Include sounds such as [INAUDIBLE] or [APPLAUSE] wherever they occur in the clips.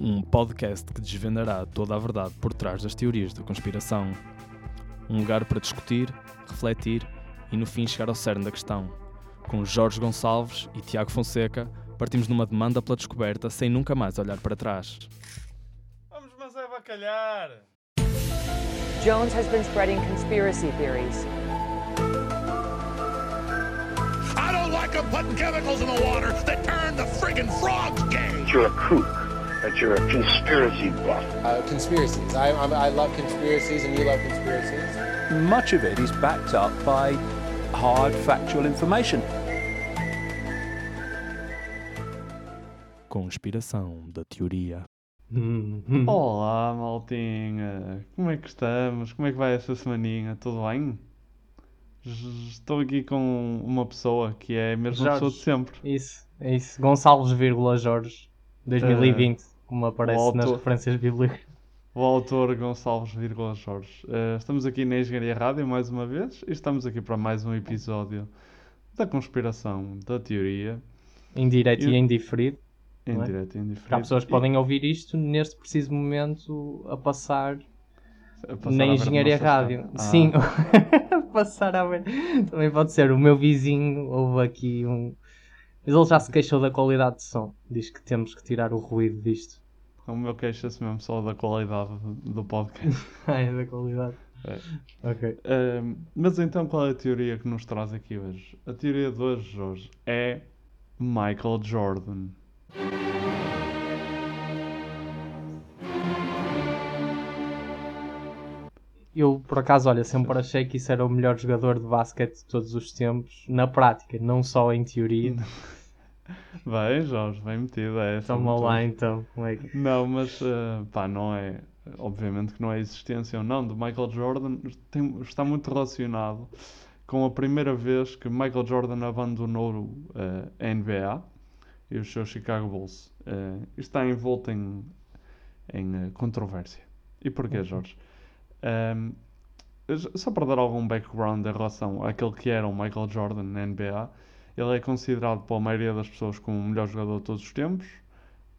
um podcast que desvendará toda a verdade por trás das teorias da conspiração. Um lugar para discutir, refletir e no fim chegar ao cerne da questão. Com Jorge Gonçalves e Tiago Fonseca, partimos numa demanda pela descoberta sem nunca mais olhar para trás. Vamos, mas é bacalhar! Jones has been spreading conspiracy theories. I don't like them putting chemicals in the water that turn the friggin' frogs gay. you're a kook, that you're a conspiracy buff. Uh, conspiracies. I, I, I love conspiracies, and you love conspiracies. much of it is backed up by hard factual information. Conspiração da teoria. [LAUGHS] Olá, maltinha! Como é que estamos? Como é que vai essa semaninha? Tudo bem? Estou aqui com uma pessoa que é a mesma Jorge. pessoa de sempre. Isso, é isso. Gonçalves, vírgula, Jorge, 2020, como aparece o nas autor. referências bíblicas. O autor Gonçalves vírgula Jorge. Eh, estamos aqui na Engenharia Rádio mais uma vez e estamos aqui para mais um episódio da conspiração da teoria. Em direto Eu- e em diferido. Em é? direto e em Porque há diferido. pessoas que E- podem ouvir isto neste preciso momento a passar na Engenharia Rádio. Ah, Sim, [LAUGHS] a passar a ver. Também pode ser. O meu vizinho houve aqui um. Mas ele já se queixou da qualidade de som. Diz que temos que tirar o ruído disto. O meu queixa-se mesmo só da qualidade do podcast. Ah, [LAUGHS] é da qualidade. É. Ok. Mas então qual é a teoria que nos traz aqui hoje? A teoria de hoje, Jorge, é Michael Jordan. Eu, por acaso, olha, sempre achei que isso era o melhor jogador de basquete de todos os tempos, na prática, não só em teoria. [LAUGHS] Vai, Jorge, bem metido é essa. Toma lá bem. então, como é que... Não, mas ah, pá, não é. Obviamente que não é a existência ou não do Michael Jordan, tem- está muito relacionado com a primeira vez que Michael Jordan abandonou ah, a NBA e os seus Chicago Bulls. Isto está envolto em, em controvérsia. E porquê, Jorge? Ahm, j- só para dar algum background em relação àquele que era o Michael Jordan na NBA, ele é considerado pela maioria das pessoas como o melhor jogador de todos os tempos,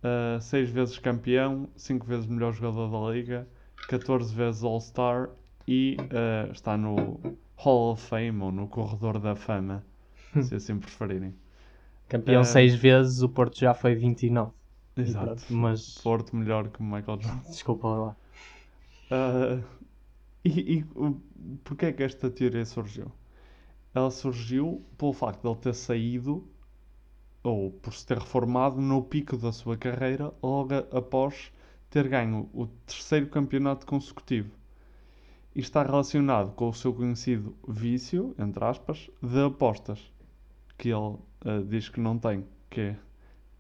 uh, seis vezes campeão, cinco vezes melhor jogador da liga, 14 vezes All-Star e uh, está no Hall of Fame ou no Corredor da Fama, se assim preferirem. Campeão Ah. seis vezes, o Porto já foi 29. E Exato. pronto, Mas, Porto melhor que o Michael Jordan. [LAUGHS] desculpa lá. Uh, e e porquê é que esta teoria surgiu? Ela surgiu pelo facto de ele ter saído, ou por se ter reformado, no pico da sua carreira, logo após ter ganho o terceiro campeonato consecutivo. E está relacionado com o seu conhecido vício, entre aspas, de apostas, que ele uh, diz que não tem, que é,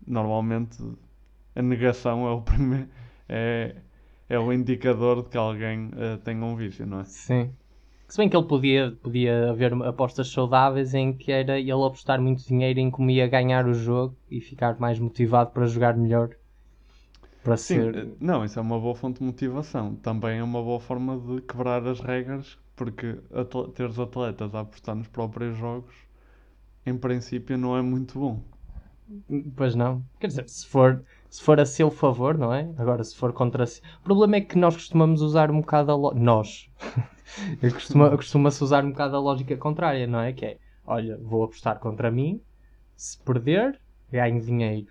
normalmente a negação é o [LAUGHS] primeiro. É, é o indicador de que alguém eh, tem um vício, não é? Sim. Se bem que ele podia, podia haver apostas saudáveis em que era ele apostar muito dinheiro em como ia ganhar o jogo e ficar mais motivado para jogar melhor. Para Sim, ser. eh, não, isso é uma boa fonte de motivação. Também é uma boa forma de quebrar as regras, porque atle- ter os atletas a apostar nos próprios jogos, em princípio, não é muito bom. Pois não. Quer dizer, se for, se for a seu favor, não é? Agora, se for contra si. O problema é que nós costumamos usar um bocado a lógica. Nós. [LAUGHS] Eu costuma- Costuma-se usar um bocado a lógica contrária, não é? Que é, olha, vou apostar contra mim. Se perder, ganho dinheiro.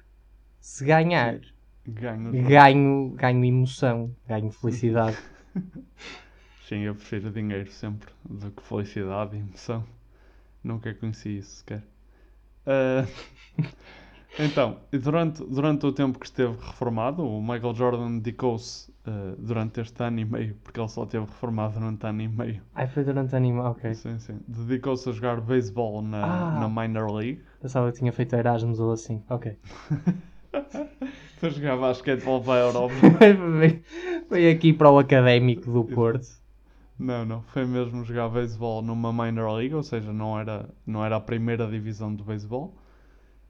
Se ganhar, Ganho. ganho, ganho emoção, ganho felicidade. [LAUGHS] Sim, eu prefiro dinheiro sempre do que felicidade e emoção. Nunca conheci isso sequer. Ah, [LAUGHS] então, durante, durante o tempo que esteve reformado, o Michael Jordan dedicou-se ah, durante este ano e meio, porque ele só esteve reformado durante ano e meio. Ai, foi durante anima, ok. Sim, sim. Dedicou-se a jogar beisebol na, Ah. na Minor League. Pensava que tinha feito Erasmus ou assim. Ok. [LAUGHS] Para jogar basquetebol para a Europa. [LAUGHS] Foi- Foi aqui para o académico do Porto. Não, não. Foi mesmo jogar beisebol numa minor league, ou seja, não era, não era a primeira divisão do beisebol.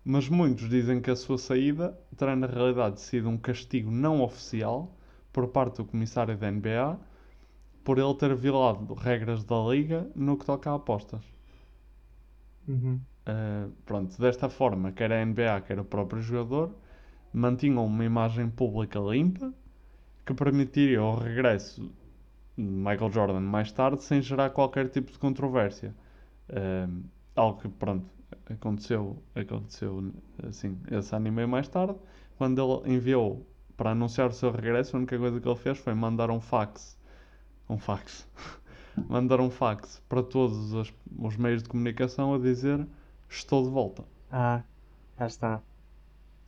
Mas muitos dizem que a sua saída terá na realidade sido um castigo não oficial por parte do comissário da NBA por ele ter violado regras da liga no que toca a apostas. Uhum. Uh, pronto, desta forma, quer a NBA, quer o próprio jogador, mantinham uma imagem pública limpa que permitiria o regresso de Michael Jordan mais tarde sem gerar qualquer tipo de controvérsia. Ahm, algo que, pronto, aconteceu, aconteceu assim, esse ano e meio mais tarde, quando ele enviou para anunciar o seu regresso, a única coisa que ele fez foi mandar um fax. Um fax. [LAUGHS] mandar um fax para todos os, os meios de comunicação a dizer estou de volta. Ah, cá está.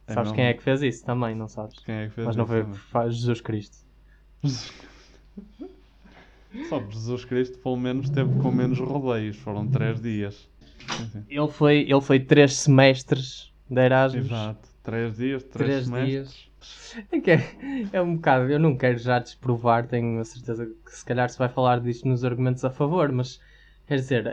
É sabes quem é que fez isso também, não sabes? Quem é que fez Mas não foi também? Jesus Cristo. [LAUGHS] Só que Jesus Cristo pelo menos teve com menos rodeios, foram três dias. Ele foi, ele foi três semestres de Erasmus. Exato, três dias, três, Três semestres. É, que é, é um bocado, eu não quero já desprovar, tenho a certeza que se calhar se vai falar disto nos argumentos a favor, mas quer dizer,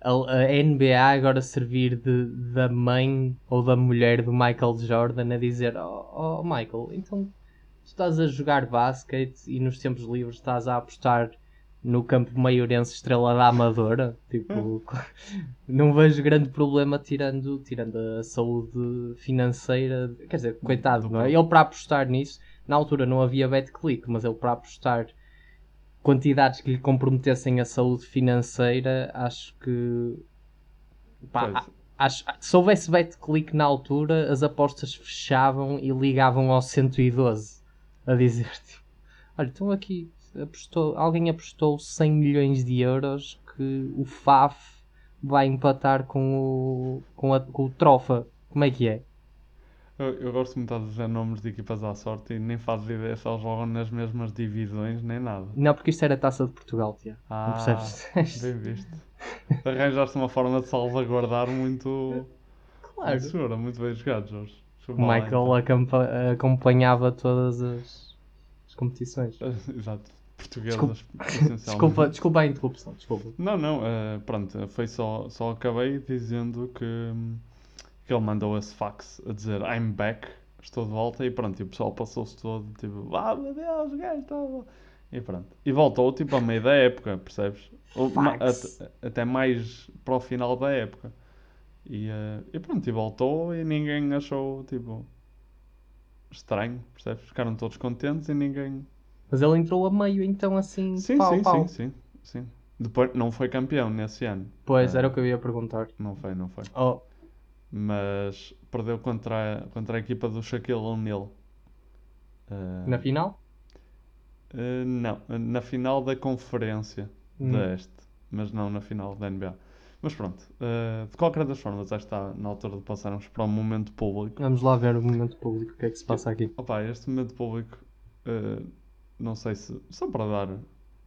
a, a NBA agora servir de, da mãe ou da mulher do Michael Jordan a dizer: Oh, oh, Michael, então tu estás a jogar basquete e nos tempos livres estás a apostar no campo maiorense Estrela da Amadora? Tipo, não vejo grande problema tirando, tirando a saúde financeira. Quer dizer, coitado, não é? Ele para apostar nisso, na altura não havia BetClick, mas ele para apostar quantidades que lhe comprometessem a saúde financeira, acho que. Pá, acho, se houvesse BetClick na altura, as apostas fechavam e ligavam ao 112 a dizer: tipo, Olha, então aqui apostou, alguém apostou 100 milhões de euros que o FAF vai empatar com o, com, a, com o Trofa. Como é que é? Eu, eu gosto muito de dizer nomes de equipas à sorte e nem fazes ideia se eles jogam nas mesmas divisões nem nada. Não, porque isto era a taça de Portugal, Tiago. Ah, Não percebes? bem visto. Arranjaste uma forma de salvaguardar muito, claro. muito segura, muito bem jogado, Jorge. O Chupa lá, Michael acampa- acompanhava todas as, as competições. então. [LAUGHS] Exato. Portuguesas, Desculpa. Desculpa, desculpa a interrupção, desculpa. Não, não, eh, pronto, foi só, só acabei dizendo que, que ele mandou esse fax a dizer I'm back, estou de volta e pronto, e o pessoal passou-se todo, tipo, ah meu Deus, o gajo está... E pronto. E voltou tipo a meio da época, percebes? Fax. até, até mais para o final da época. E, eh, e pronto, e voltou e ninguém achou, tipo, estranho, percebes? Ficaram todos contentes e ninguém... Mas ele entrou a meio, então assim, Sim, pau, sim, pau. sim, sim, sim. Depois não foi campeão nesse ano. Pois, Eh, era o que eu ia perguntar. Não foi, não foi. Oh, Mas perdeu contra a, contra a equipa do Shaquille O'Neal. Eh, na final? eh, não, na final da conferência Hum. da Este, mas não na final da NBA. Mas pronto, eh, de qualquer das formas, já está na altura de passarmos para o momento público. Vamos lá ver o momento público, o que é que se passa aqui. Opa, este momento público, não sei se. Só para dar.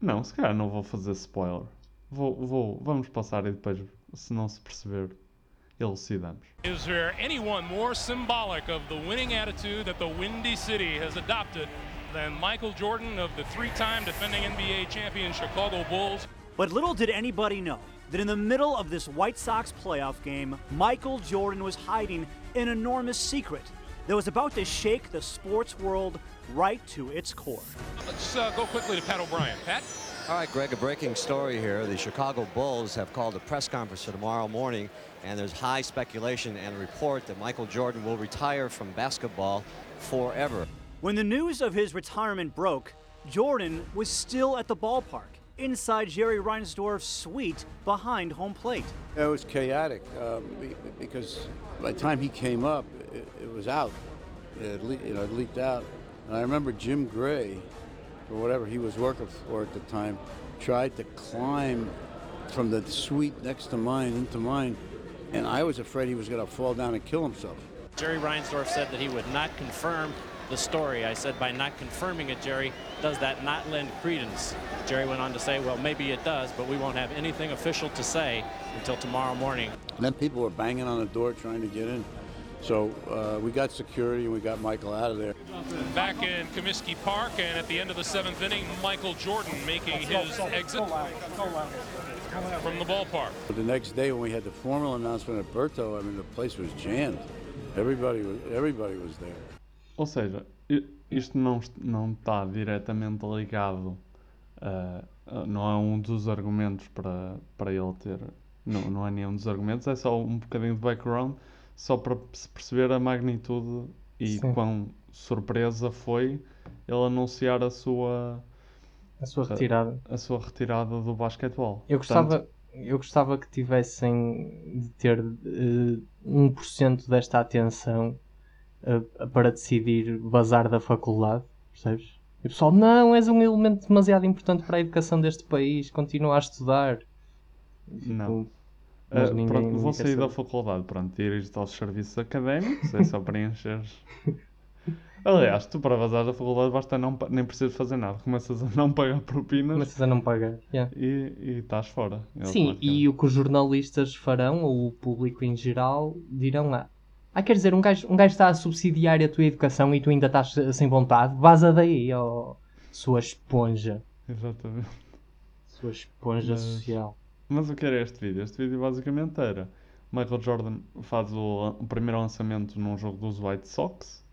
Não, se calhar não vou fazer spoiler. Vou, vou, vamos passar e depois, se não se perceber, elucidamos. Is there anyone more symbolic of the winning attitude that the Windy City has adopted than Michael Jordan of the three time defending NBA champion Chicago Bulls? But little did anybody know that in the middle of this White Sox playoff game, Michael Jordan was hiding an enormous secret that was about to shake the sports world right to its core. Let's uh, go quickly to Pat O'Brien. Pat? All right, Greg, a breaking story here. The Chicago Bulls have called a press conference for tomorrow morning, and there's high speculation and a report that Michael Jordan will retire from basketball forever. When the news of his retirement broke, Jordan was still at the ballpark, inside Jerry Reinsdorf's suite behind home plate. It was chaotic um, because by the time he came up, it, it was out. It, le- you know, it leaked out. And I remember Jim Gray, or whatever he was working for at the time, tried to climb from the suite next to mine into mine, and I was afraid he was going to fall down and kill himself. Jerry Reinsdorf said that he would not confirm the story. I said, by not confirming it, Jerry, does that not lend credence? Jerry went on to say, well, maybe it does, but we won't have anything official to say until tomorrow morning. And then people were banging on the door trying to get in. So uh, we got security and we got Michael out of there. Back in Comiskey Park, and at the end of the seventh inning, Michael Jordan making his exit from the ballpark. But the next day when we had the formal announcement at Berto, I mean the place was jammed. Everybody was everybody was there. Ou seja, isto não, não está diretamente ligado, a- a- não é um dos argumentos para, para ele ter, não, não é nenhum dos argumentos, é só um bocadinho de background, só para se perceber a magnitude E Sim. quão surpresa foi ele anunciar a sua A sua retirada. a, sua retirada do basquetebol. Eu Portanto, gostava, eu gostava que tivessem de ter eh, 1% desta atenção para decidir bazar da faculdade, percebes? E o pessoal, não, és um elemento demasiado importante para a educação deste país, continua a estudar. Não. Tipo, mas Ah, ninguém- pronto, vou sair da faculdade, pronto, ir aos serviços académicos, é só [LAUGHS] preencheres. Aliás, tu para vazar da faculdade basta não, nem precisas fazer nada, começas a [LAUGHS] não pagar propinas Começas a não pagar. yeah. e, e estás fora. Sim, e o que os jornalistas farão, ou o público em geral, dirão lá. Ah, quer dizer, um gajo, um gajo está a subsidiar a tua educação e tu ainda estás eh, sem vontade, vaza daí, ó, sua esponja. Exatamente. Sua esponja Mas- social. Mas o que era este vídeo? Este vídeo basicamente era Michael Jordan faz o, o primeiro lançamento num jogo dos White Sox.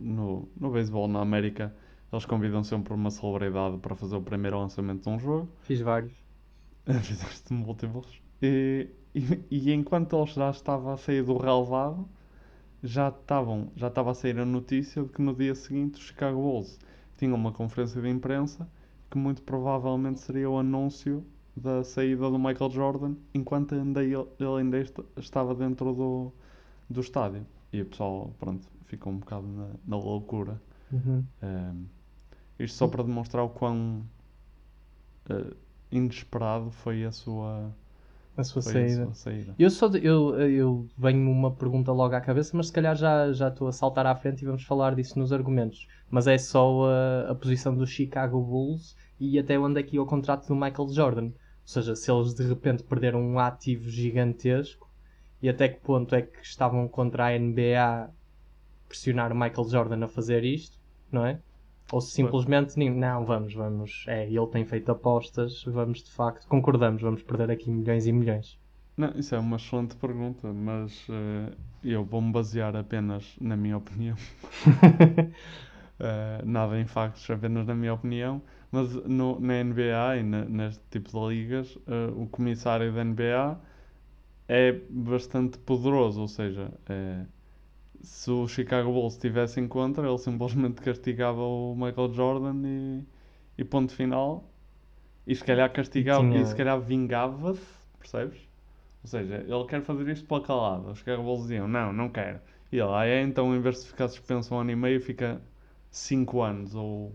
No, no beisebol na América, eles convidam sempre uma celebridade para fazer o primeiro lançamento de um jogo. [LAUGHS] Fiz vários. [LAUGHS] Fizeste múltiplos. E, e, e enquanto ele já estava a sair do relevado, já, estavam, já estava a sair a notícia de que no dia seguinte os Chicago Bulls tinham uma conferência de imprensa que muito provavelmente seria o anúncio da saída do Michael Jordan enquanto ainda ele, ele ainda est- estava dentro do, do estádio. E o pessoal, pronto, ficou um bocado na, na loucura. Uhum. Ehm, isto só para demonstrar o quão eh, inesperado foi a sua, A sua foi saída. A sua saída. Eu, só eu, eu venho uma pergunta logo à cabeça, mas se calhar já, já estou a saltar à frente e vamos falar disso nos argumentos. Mas é só a, a posição dos Chicago Bulls e até onde é que ia o contrato do Michael Jordan. Ou seja, se eles de repente perderam um ativo gigantesco e até que ponto é que estavam contra a NBA pressionar o Michael Jordan a fazer isto, não é? Ou se simplesmente, não, vamos, vamos, é, ele tem feito apostas, vamos de facto, concordamos, vamos perder aqui milhões e milhões. Não, isso é uma excelente pergunta, mas eh, eu vou-me basear apenas na minha opinião. [LAUGHS] Eh, nada em factos, apenas na minha opinião. Mas no, na NBA e na- neste tipo de ligas, eh, o comissário da NBA é bastante poderoso. Ou seja, eh, se o Chicago Bulls estivesse em contra, ele simplesmente castigava o Michael Jordan e, e ponto final. E se calhar castigava Tinha- e se calhar vingava-se, percebes? Ou seja, ele quer fazer isto pela calada. Os Chicago Bulls diziam, não, não quero. E ele, ah é, então em vez de ficar suspenso um ano e meio, fica 5 anos, ou...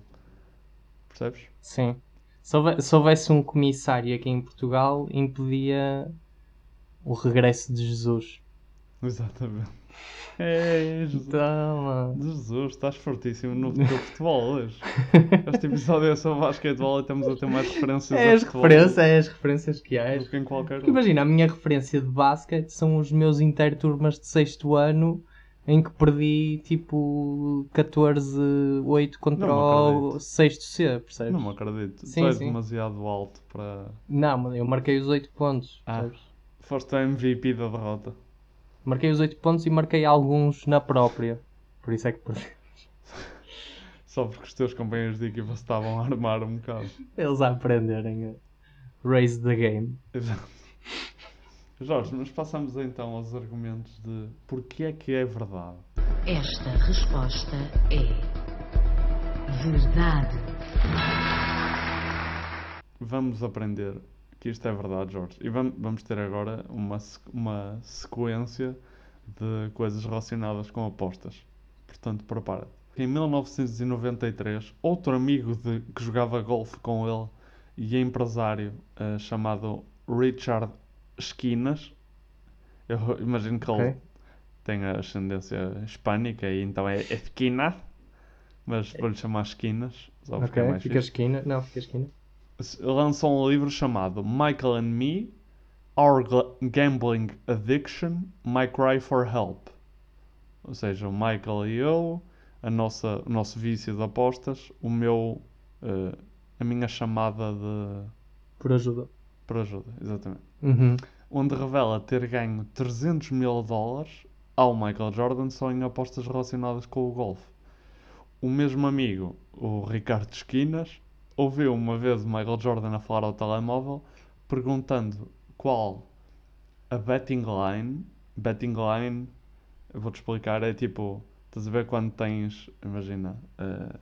Percebes? Sim. Se houvesse um comissário aqui em Portugal, impedia o regresso de Jesus. Exatamente. É, Jesus. Toma. Jesus, estás fortíssimo no teu futebol hoje. Este episódio é sobre basquetebol e estamos a ter mais referências É as referências, é as referências que há. do que em qualquer Porque imagina, a minha referência de basquete são os meus interturmas de sexto ano em que perdi tipo 14-8 contra o sexto C, percebes? Não me acredito. Sim, tu és sim. demasiado alto para... Não, mas eu marquei os 8 pontos. Ah, percebes? foste a MVP da derrota. Marquei os 8 pontos e marquei alguns na própria. Por isso é que perdi. Só porque os teus companheiros de equipa se estavam a armar um bocado. Eles a aprenderem a raise the game. Exato. Jorge, mas passamos então aos argumentos de porque é que é verdade. Esta resposta é verdade. Vamos aprender que isto é verdade, Jorge. E vam- vamos ter agora uma, uma sequência de coisas relacionadas com apostas. Portanto, prepara-te. Em 1993, outro amigo de- que jogava golfe com ele e é empresário eh, chamado Richard Esquinas, eu [LAUGHS] imagino que ele Ok. tem a ascendência hispânica e então é Esquina, mas vou-lhe chamar Esquinas. Só é Ok, mais fica fixe esquina. Não, fica esquina. Lançou um livro chamado Michael and Me, Our Gambling Addiction, My Cry for Help. Ou seja, o Michael e eu, a nossa, o nosso vício de apostas, o meu, eh, a minha chamada de... Por ajuda. Por ajuda, exatamente. Uhum. Onde revela ter ganho 300 mil dólares ao Michael Jordan só em apostas relacionadas com o golfe. O mesmo amigo, o Ricardo Esquinas, ouviu uma vez o Michael Jordan a falar ao telemóvel perguntando qual a betting line. Betting line, vou-te explicar, é tipo, Estás a ver quando tens, imagina, eh,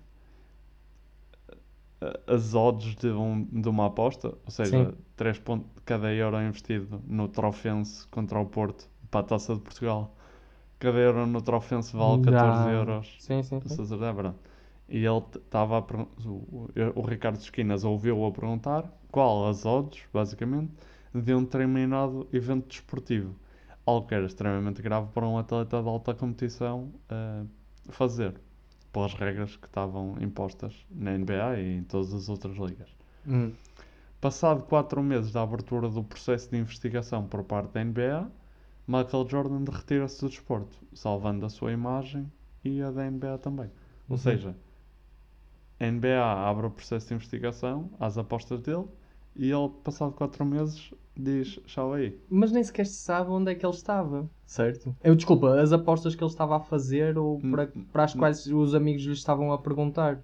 as odds de, um- de uma aposta, ou seja, Sim. 3 pontos cada euro investido no Trofense contra o Porto para a Taça de Portugal. Cada euro no Trofense vale 14 Dá- euros. Sim, sim, sim. E ele estava o, o- Ricardo Esquinas ouviu-o a perguntar qual as odds, basicamente, de um determinado evento desportivo. Algo que era extremamente grave para um atleta de alta competição eh, fazer, pelas regras que estavam impostas na NBA e em todas as outras ligas. Hum. Passado quatro meses da abertura do processo de investigação por parte da NBA, Michael Jordan retira-se do desporto, salvando a sua imagem e a da NBA também. Ou Uhum. seja, a NBA abre o processo de investigação às apostas dele e ele, passado quatro meses, diz: Tchau aí. Mas nem sequer se sabe onde é que ele estava, certo? Eu, desculpa, as apostas que ele estava a fazer ou para, para as quais os amigos lhe estavam a perguntar.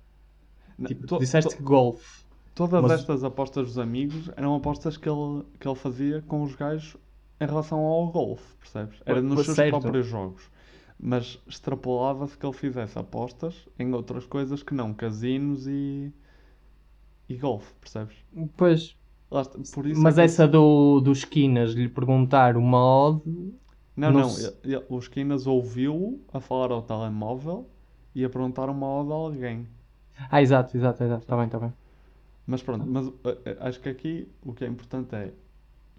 Tipo, to- disseste to- que golfe. Todas Mas- estas apostas dos amigos eram apostas que ele, que ele fazia com os gajos em relação ao golfe, percebes? Era nos pois seus certo. próprios jogos. Mas extrapolava-se que ele fizesse apostas em outras coisas que não casinos e, e golfe, percebes? Pois. Mas é essa do, do Esquinas lhe perguntar uma odd. Não, não, se- ele- ele- o Esquinas ouviu a falar ao telemóvel e a perguntar uma odd a alguém. Ah, exato, exato, exato. Está bem, está bem. Mas pronto, mas eh, eh, acho que aqui o que é importante é,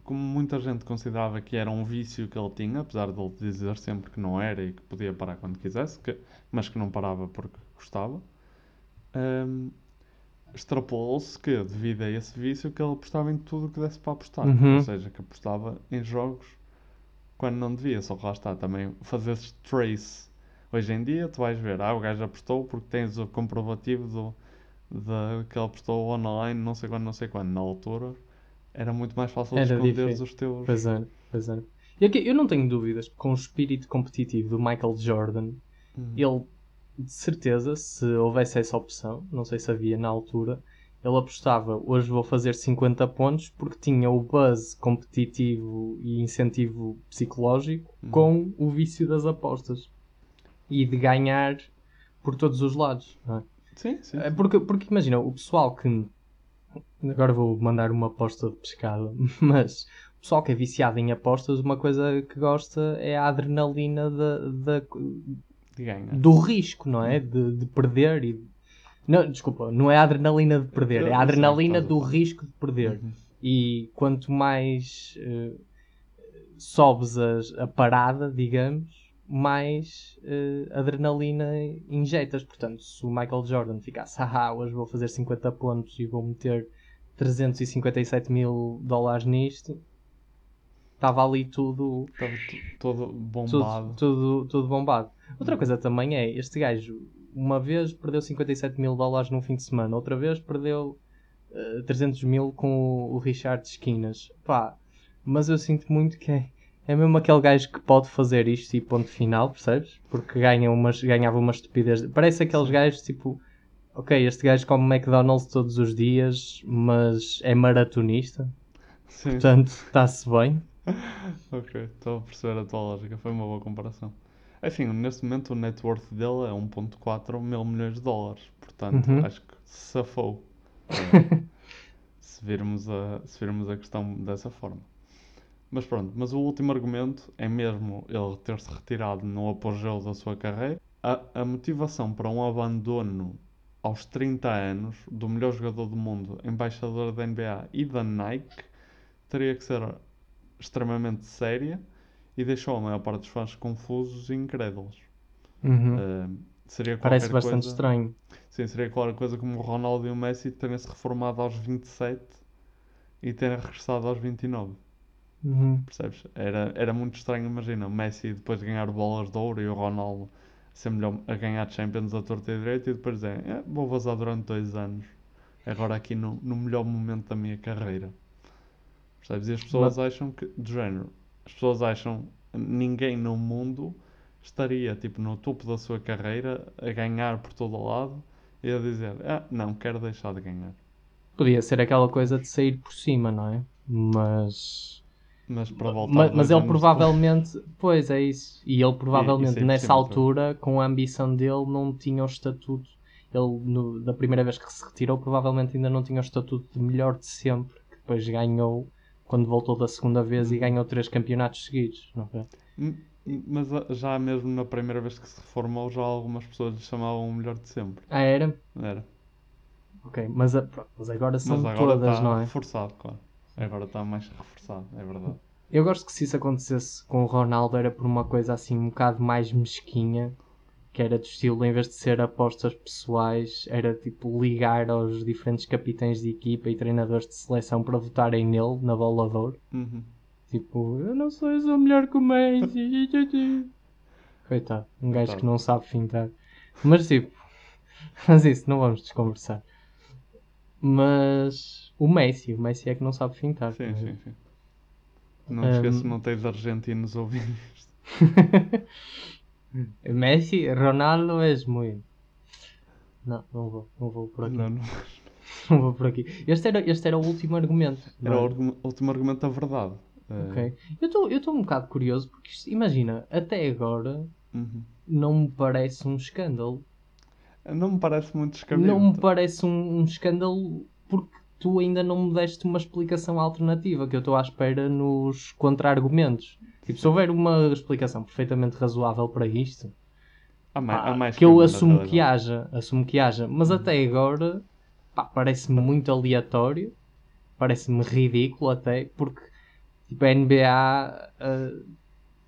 como muita gente considerava que era um vício que ele tinha, apesar de ele dizer sempre que não era e que podia parar quando quisesse, que- mas que não parava porque gostava, hum, extrapolou-se que, devido a esse vício, que ele apostava em tudo o que desse para apostar. Uhum. Ou seja, que apostava em jogos quando não devia, só que lá está também fazer trace. Hoje em dia tu vais ver, ah, o gajo apostou porque tens o comprovativo do, de que ele apostou online, não sei quando, não sei quando. Na altura era muito mais fácil de Era esconder difícil. os teus. Pois era, pois era. E aqui, eu não tenho dúvidas com o espírito competitivo do Michael Jordan, Uhum. ele, de certeza, se houvesse essa opção, não sei se havia na altura, ele apostava hoje vou fazer 50 pontos porque tinha o buzz competitivo e incentivo psicológico Uhum. com o vício das apostas e de ganhar por todos os lados. Não é? Sim, sim. É Porque, porque imagina, o pessoal que. Agora vou mandar uma aposta de pescada, [LAUGHS] mas o pessoal que é viciado em apostas, uma coisa que gosta é a adrenalina da- De ganhar. do risco, não é? De, de perder e. Não, desculpa, não é a adrenalina de perder, é a adrenalina a do risco de perder. Uhum. E quanto mais eh, sobes as- a, parada, digamos, mais eh, adrenalina injetas. Portanto, se o Michael Jordan ficasse, [LAUGHS] haha, hoje vou fazer 50 pontos e vou meter 357 mil dólares nisto, estava ali tudo, Estava todo bombado. tudo, tudo, tudo bombado. Outra coisa também é, este gajo, uma vez perdeu 57 mil dólares num fim de semana, outra vez perdeu eh, 300 mil com o, o Richard Esquinas. Pá, mas eu sinto muito que é, é mesmo aquele gajo que pode fazer isto e ponto final, percebes? Porque ganha umas, ganhava uma estupidez. Parece aqueles gajos tipo, ok, este gajo come McDonald's todos os dias, mas é maratonista. Sim. Portanto, está-se bem. [LAUGHS] ok, estou a perceber a tua lógica, foi uma boa comparação. Enfim, neste momento o net worth dele é 1.4 mil milhões de dólares, portanto Uhum. acho que safou. [LAUGHS] se, virmos a, se virmos a questão dessa forma. Mas pronto, mas o último argumento é mesmo ele ter-se retirado no apogeu da sua carreira. A, a motivação para um abandono aos 30 anos do melhor jogador do mundo, embaixador da NBA e da Nike, teria que ser extremamente séria e deixou a maior parte dos fãs confusos e incrédulos. Uhum. Eh, seria Parece qualquer bastante coisa- estranho. Sim, seria qualquer coisa como o Ronaldo e o Messi terem se reformado aos 27 e terem regressado aos 29. Uhum. Percebes? Era, era muito estranho, imagina, o Messi depois de ganhar bolas de ouro e o Ronaldo melhor a ganhar Champions a torta e direito e depois dizer, "É, vou vazar durante dois anos, agora aqui no, no melhor momento da minha carreira. Percebes? E as pessoas acham que, do género, as pessoas acham ninguém no mundo estaria tipo no topo da sua carreira a ganhar por todo o lado e a dizer, ah, não, quero deixar de ganhar. Podia ser aquela coisa de sair por cima, não é? Mas Mas para voltar Ma- dois mas ele provavelmente, pois é isso, e ele provavelmente é nessa impossível, altura, com a ambição dele, não tinha o estatuto. Ele, no- da primeira vez que se retirou, provavelmente ainda não tinha o estatuto de melhor de sempre, que depois ganhou quando voltou da segunda vez e ganhou três campeonatos seguidos. Não é? Hum, Mas ah, já mesmo na primeira vez que se reformou, já algumas pessoas lhe chamavam o melhor de sempre. Ah, era? Era. Ok, mas, a- pronto, mas agora são Mas agora todas, está não é? reforçado, claro. Agora está mais reforçado, é verdade. Eu gosto que se isso acontecesse com o Ronaldo era por uma coisa assim um bocado mais mesquinha, que era do estilo, em vez de ser apostas pessoais, era tipo ligar aos diferentes capitães de equipa e treinadores de seleção para votarem nele, na bola de ouro. Uhum. Tipo, eu não sou, eu sou melhor que o Messi. [LAUGHS] Coitado, um gajo que não sabe fintar. Mas tipo, [LAUGHS] mas isso, não vamos desconversar. Mas o Messi, o Messi é que não sabe fintar. Sim, sim, sim. Não te esqueças, não tens argentinos ouvindo isto. [LAUGHS] Messi, Ronaldo é muito. Não, não vou, não vou por aqui. Não, não. [LAUGHS] Não vou por aqui. Este era, este era o último argumento. Era o é? argum- último argumento da verdade. Eh, Ok. Eu estou um bocado curioso porque isto- imagina, até agora Uhum. não me parece um escândalo. Não me parece muito descabido. Não me parece um, um escândalo porque tu ainda não me deste uma explicação alternativa que eu estou à espera nos contra-argumentos. Tipo, se houver uma explicação perfeitamente razoável para isto, Há mais, pá, há mais que eu assumo que haja, assumo que haja, mas até agora parece-me muito aleatório, parece-me ridículo até, porque tipo, a NBA ah,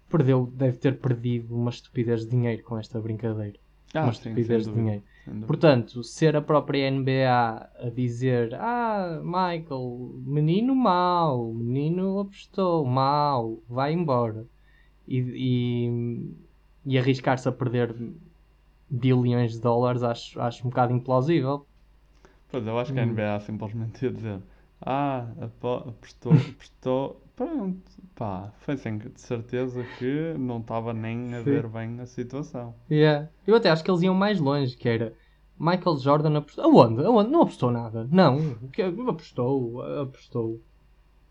perdeu, deve ter perdido uma estupidez de dinheiro com esta brincadeira. Ah, uma sim, estupidez de dinheiro. Portanto, ser a própria NBA a dizer Ah, Michael, menino mau, menino apostou, mau, vai embora. E, e, e arriscar-se a perder bilhões de dólares acho, acho um bocado implausível. Pois, eu acho que a Hum. NBA simplesmente ia dizer Ah, apo- apostou, apostou, pronto, pá, foi sem de certeza que não estava nem a Sim. ver bem a situação. Yeah. Eu até acho que eles iam mais longe, que era Michael Jordan apostou. Aonde? Aonde? Não apostou nada. Não. Que- Apostou, apostou.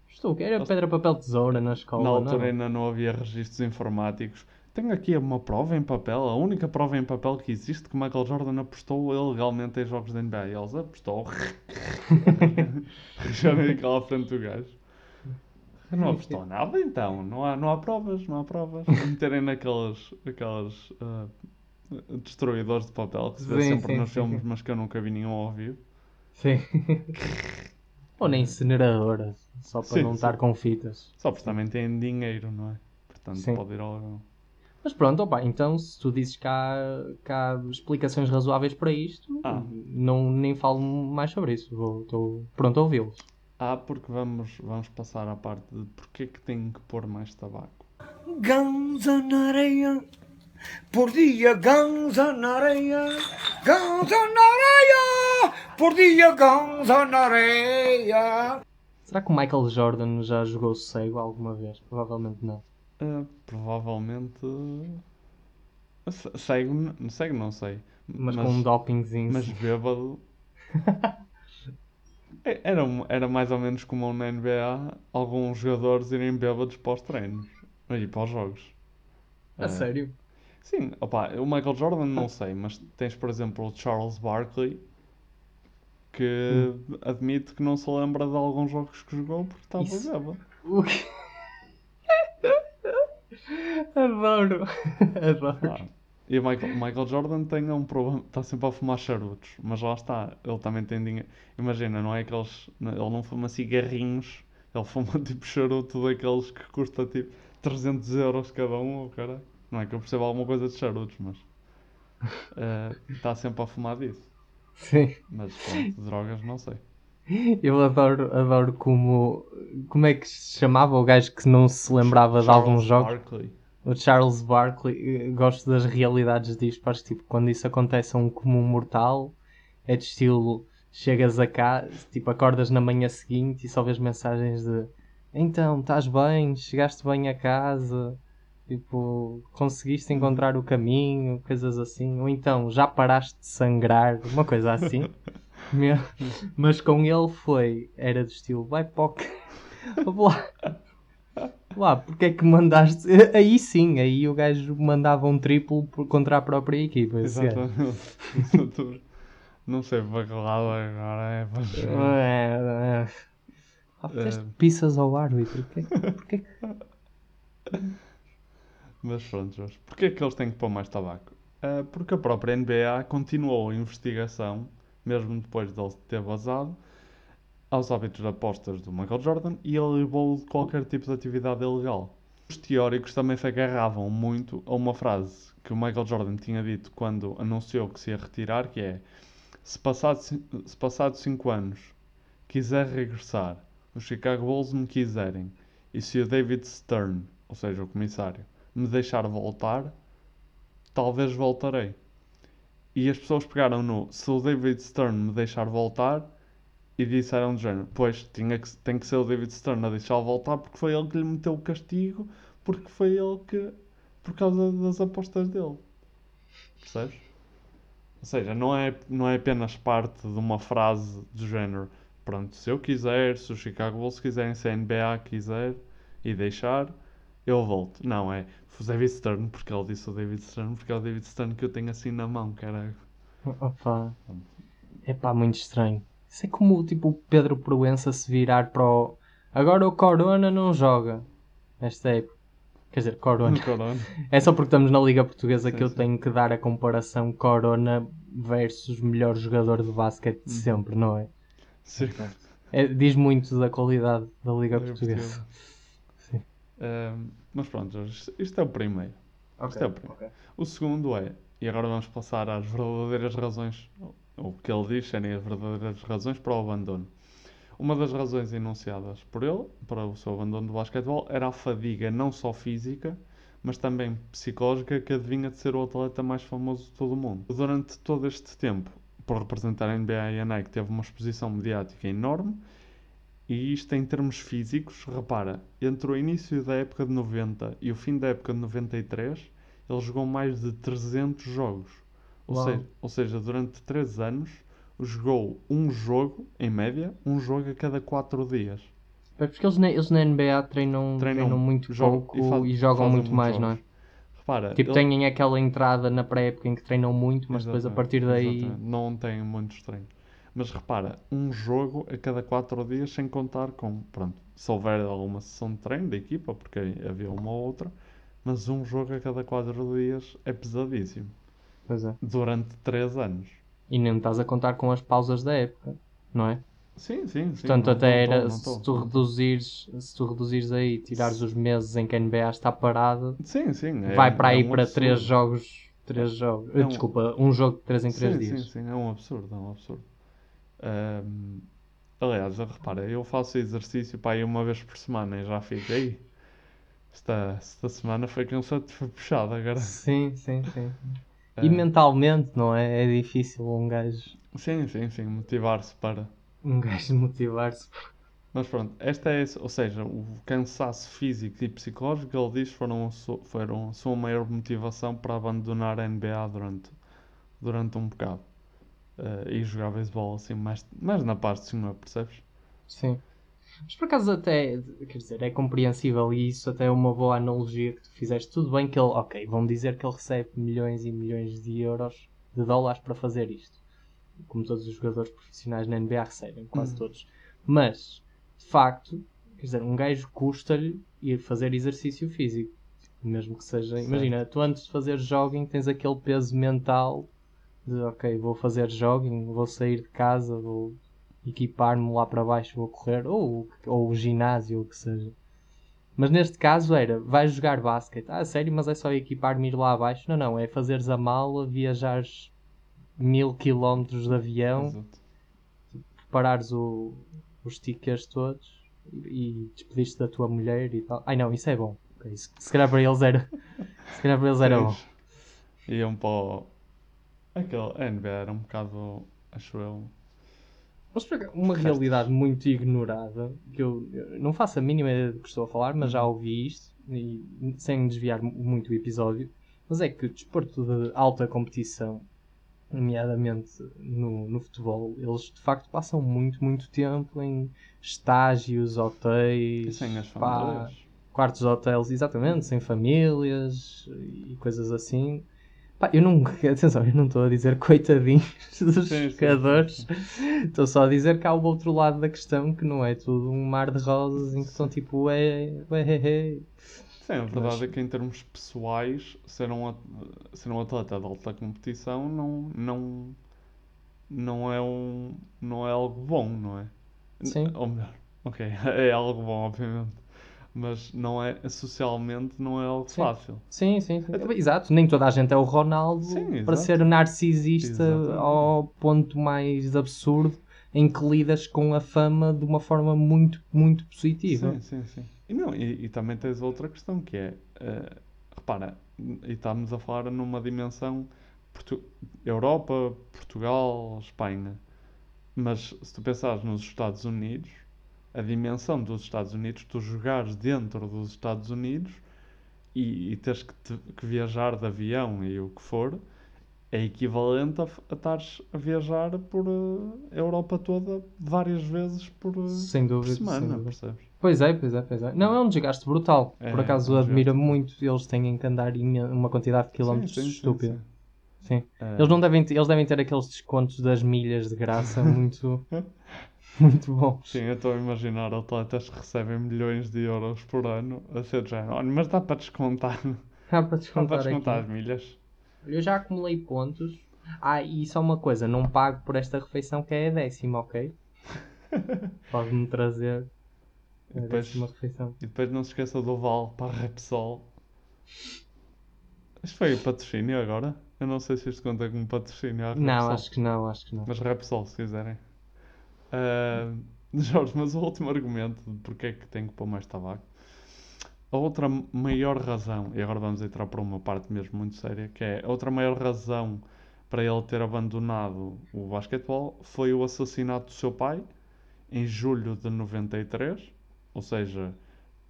Apostou. que Era pedra, papel, tesoura na escola. Na não? altura ainda não havia registros informáticos. Tenho aqui uma prova em papel, a única prova em papel que existe que Michael Jordan apostou ilegalmente em jogos da NBA. Eles apostou. [LAUGHS] Já aquela à frente do gajo. Não apostou nada então, não há, não há provas, não há provas. Meterem naquelas aquelas, ah, destruidores de papel que se vê Sim, sempre sim, nos sim, filmes, sim. mas que eu nunca vi nenhum ao vivo. Sim. [LAUGHS] Ou na incineradora, só para Sim, não sim. estar com fitas. Só porque também têm dinheiro, não é? Portanto, Sim. pode ir ao. Mas pronto, opa, então se tu dizes que há, que há explicações razoáveis para isto, Ah. não, nem falo mais sobre isso. Estou pronto a ouvi-los. Ah, porque vamos, vamos passar à parte de porque é que tem que pôr mais tabaco. Ganza na areia, por dia ganza na areia, ganza na areia, por dia ganza na areia. Será que o Michael Jordan já jogou cego alguma vez? Provavelmente não. Ah, provavelmente. Cego, cego não sei. Mas com um dopingzinho. Mas bêbado. [LAUGHS] É- Era, era mais ou menos comum na NBA alguns jogadores irem bêbados para os treinos e para os jogos. A Ah, sério? Sim, opa, o Michael Jordan não sei, mas tens por exemplo o Charles Barkley que Hum. admite que não se lembra de alguns jogos que jogou porque estava Isso- bêbado. O quê? [LAUGHS] Adoro. [LAUGHS] Adoro. Ah, E o Michael, Michael Jordan tem um problema, está sempre a fumar charutos, mas lá está, ele também tem dinheiro. Imagina, não é aqueles. Ele não fuma cigarrinhos, ele fuma [LAUGHS] tipo charuto daqueles que custa tipo 300 euros cada um, cara. Não é que eu perceba alguma coisa de charutos, mas. eh, Está sempre a fumar disso. Sim. Mas pronto, drogas não sei. Eu adoro, adoro como. Como é que se chamava o gajo que não se lembrava de Charles alguns jogos? Barkley. O Charles Barkley. eh, Gosto das realidades disto. Acho que tipo, quando isso acontece a um comum mortal, é de estilo. Chegas a casa, tipo, acordas na manhã seguinte e só vês mensagens de então, estás bem, chegaste bem a casa, tipo, conseguiste encontrar o caminho, coisas assim, ou então já paraste de sangrar, uma coisa assim. [LAUGHS] Mas com ele foi, era do estilo, vai para [LAUGHS] o lá. Porque é que mandaste. [LAUGHS] Aí sim, aí o gajo mandava um triplo contra a própria equipa. gajo. Exatamente. [LAUGHS] Não sei lado agora é. É, é. Ah, fizeste pizzas ao árbitro. Porquê, porquê [LAUGHS] Mas pronto, Jorge. Porquê é que eles têm que pôr mais tabaco? Ah, porque a própria NBA continuou a investigação, mesmo depois dele ter vazado, aos hábitos de apostas do Michael Jordan e ele levou de qualquer tipo de atividade ilegal. Os teóricos também se agarravam muito a uma frase que o Michael Jordan tinha dito quando anunciou que se ia retirar, que é se passado, ci- se passado 5 anos quiser regressar, os Chicago Bulls me quiserem, e se o David Stern, ou seja, o comissário, me deixar voltar, talvez voltarei. E as pessoas pegaram no se o David Stern me deixar voltar e disseram do género, pois tinha que, tem que ser o David Stern a deixá-lo voltar porque foi ele que lhe meteu o castigo, porque foi ele que. por causa das apostas dele. Percebes? Ou seja, não é, não é apenas parte de uma frase do género, pronto, se eu quiser, se o Chicago Bulls quiserem, se a NBA quiser e deixar, eu volto. Não, é o David Stern, porque ele disse o David Stern, porque é o David Stern que eu tenho assim na mão, caralho. Opa. É pá, muito estranho. Isso é como tipo o Pedro Proença se virar para o. Agora o Corona não joga. Esta época. Quer dizer, Corona. [LAUGHS] Corona. É só porque estamos na Liga Portuguesa Sim, que eu sim. tenho que dar a comparação Corona versus melhor jogador de basquete de sempre, não é? Sim. É, diz muito da qualidade da Liga Liga Portuguesa. Sim. Ahm, mas pronto, isto- é o primeiro. isto é o primeiro. O segundo é, e agora vamos passar às verdadeiras razões, o que ele diz serem as verdadeiras razões para o abandono. Uma das razões enunciadas por ele para o seu abandono do basquetebol era a fadiga não só física, mas também psicológica que adivinha de ser o atleta mais famoso de todo o mundo. Durante todo este tempo, por representar a NBA e a Nike, teve uma exposição mediática enorme e isto em termos físicos, repara, entre o início da época de 90 e o fim da época de 93, ele jogou mais de 300 jogos. Ou, Uau. seja, ou seja, durante 3 anos, jogou um jogo, em média, um jogo a cada 4 dias. É porque eles na, eles na NBA treinam, treinam, muito jogam- pouco e e, jogam muito mais, muitos não é? jogos. Repara, Tipo, ele- têm aquela entrada na pré-época em que treinam muito, mas depois a Exatamente, partir daí. exatamente. Não tem muitos treinos. Mas repara, um jogo a cada 4 dias, sem contar com, pronto, se houver alguma sessão de treino da equipa, porque havia uma ou outra, mas um jogo a cada 4 dias é pesadíssimo. Pois é. Durante 3 anos. E nem estás a contar com as pausas da época, não é? Sim, sim, sim. Portanto, não até tô- era não se, tô, tu não tô. reduzires, se tu reduzires aí, tirares os meses em que a NBA está parada, Sim, sim. é- vai para aí é um para absurdo. 3 jogos. Três jogos. É um- Desculpa, um jogo de 3 em 3 sim, dias. Sim, sim, é um absurdo, é um absurdo. Ahm, aliás, repara, eu faço exercício para aí uma vez por semana e já fiquei. Esta, esta semana foi cansado, foi puxado agora. Sim, sim, sim. E mentalmente, não é? É difícil um gajo, Sim, sim, sim, motivar-se para. um gajo [LAUGHS] motivar-se. Mas pronto, esta é, ou seja, o cansaço físico e psicológico ele diz foram foram a sua maior motivação para abandonar a NBA durante, durante um bocado. Eh, e jogar beisebol assim, mais, mais na paz do senhor, percebes? Sim. Mas por acaso até, quer dizer, é compreensível e isso até é uma boa analogia que tu fizeste. Tudo bem que ele, ok, vão dizer que ele recebe milhões e milhões de euros, de dólares para fazer isto. Como todos os jogadores profissionais na NBA recebem, quase Uhum. todos. Mas, de facto, quer dizer, um gajo custa-lhe ir fazer exercício físico. Mesmo que seja, Certo. imagina, tu antes de fazer jogging tens aquele peso mental de, ok, vou fazer jogging, vou sair de casa, vou equipar-me lá para baixo, vou correr, ou, ou o ginásio, ou o que seja. Mas neste caso era, vais jogar basquete. Ah, sério, mas é só equipar-me ir lá abaixo? Não, não, é fazeres a mala, viajares mil quilómetros de avião, Exato. preparares o, os tickets todos e despedir-te da tua mulher e tal. Ai não, isso é bom. Ok, Se, calhar para eles era, se calhar para eles era bom. Iam para o... Aquele, NBA era um bocado, acho eu... Mas por acaso, uma realidade muito ignorada, que eu, eu não faço a mínima ideia do que estou a falar, mas já ouvi isto, e, sem desviar mu- muito o episódio, mas é que o desporto de alta competição, nomeadamente no, no futebol, eles de facto passam muito, muito tempo em estágios, hotéis, pá, quartos de hotéis, exatamente, sem famílias e coisas assim. Pá, eu não, [LAUGHS] atenção, eu não estou a dizer coitadinhos [LAUGHS] dos Sim, jogadores, estou só a dizer que há o outro lado da questão que não é tudo um mar de rosas em que estão tipo, é, é, é, Sim, a verdade é que em termos pessoais, ser um, ser um atleta de alta competição não, não, não, é um, não é algo bom, não é? Sim. Ou melhor, ok, [LAUGHS] é algo bom, obviamente. Mas não é, socialmente não é algo fácil. Sim, sim, sim. Exato, nem toda a gente é o Ronaldo Sim, para ser narcisista Exatamente. ao ponto mais absurdo em que lidas com a fama de uma forma muito, muito positiva. Sim, sim, sim. E, não, e, e também tens outra questão que é, eh, repara, e estamos a falar numa dimensão Portu- Europa, Portugal, Espanha. Mas se tu pensares nos Estados Unidos, a dimensão dos Estados Unidos, tu jogares dentro dos Estados Unidos e, e teres que, te- que viajar de avião e o que for, é equivalente a, a estares a viajar por eh, a Europa toda várias vezes por, eh, Sem dúvida, por semana, sem dúvida. percebes? Pois é, pois é, pois é. Não, é um desgaste brutal. É, Por acaso é um admiro muito, eles têm que andar em uma quantidade de quilómetros sim, sim, estúpida. Sim. É. Eles, não devem eles devem ter aqueles descontos das milhas de graça [LAUGHS] muito, [LAUGHS] [LAUGHS] muito bons. Sim, eu estou a imaginar atletas que recebem milhões de euros por ano a ser de género. "Olha, mas dá para descontar. [LAUGHS] Dá para Dá descontar, para descontar aqui. as milhas. Eu já acumulei pontos. Ah, e só uma coisa, não pago por esta refeição que é a décima, ok? [LAUGHS] Pode-me trazer E a depois, décima refeição. e depois não se esqueça do Val para a Repsol. Isto foi o patrocínio agora? Eu não sei se isto conta como patrocínio. Não, acho que não, acho que não. Mas Repsol, se quiserem. Ah, [LAUGHS] Jorge, mas o último argumento de porque é que tem que pôr mais tabaco. A outra maior razão, e agora vamos entrar para uma parte mesmo muito séria, que é a outra maior razão para ele ter abandonado o basquetebol foi o assassinato do seu pai em julho de 93, ou seja,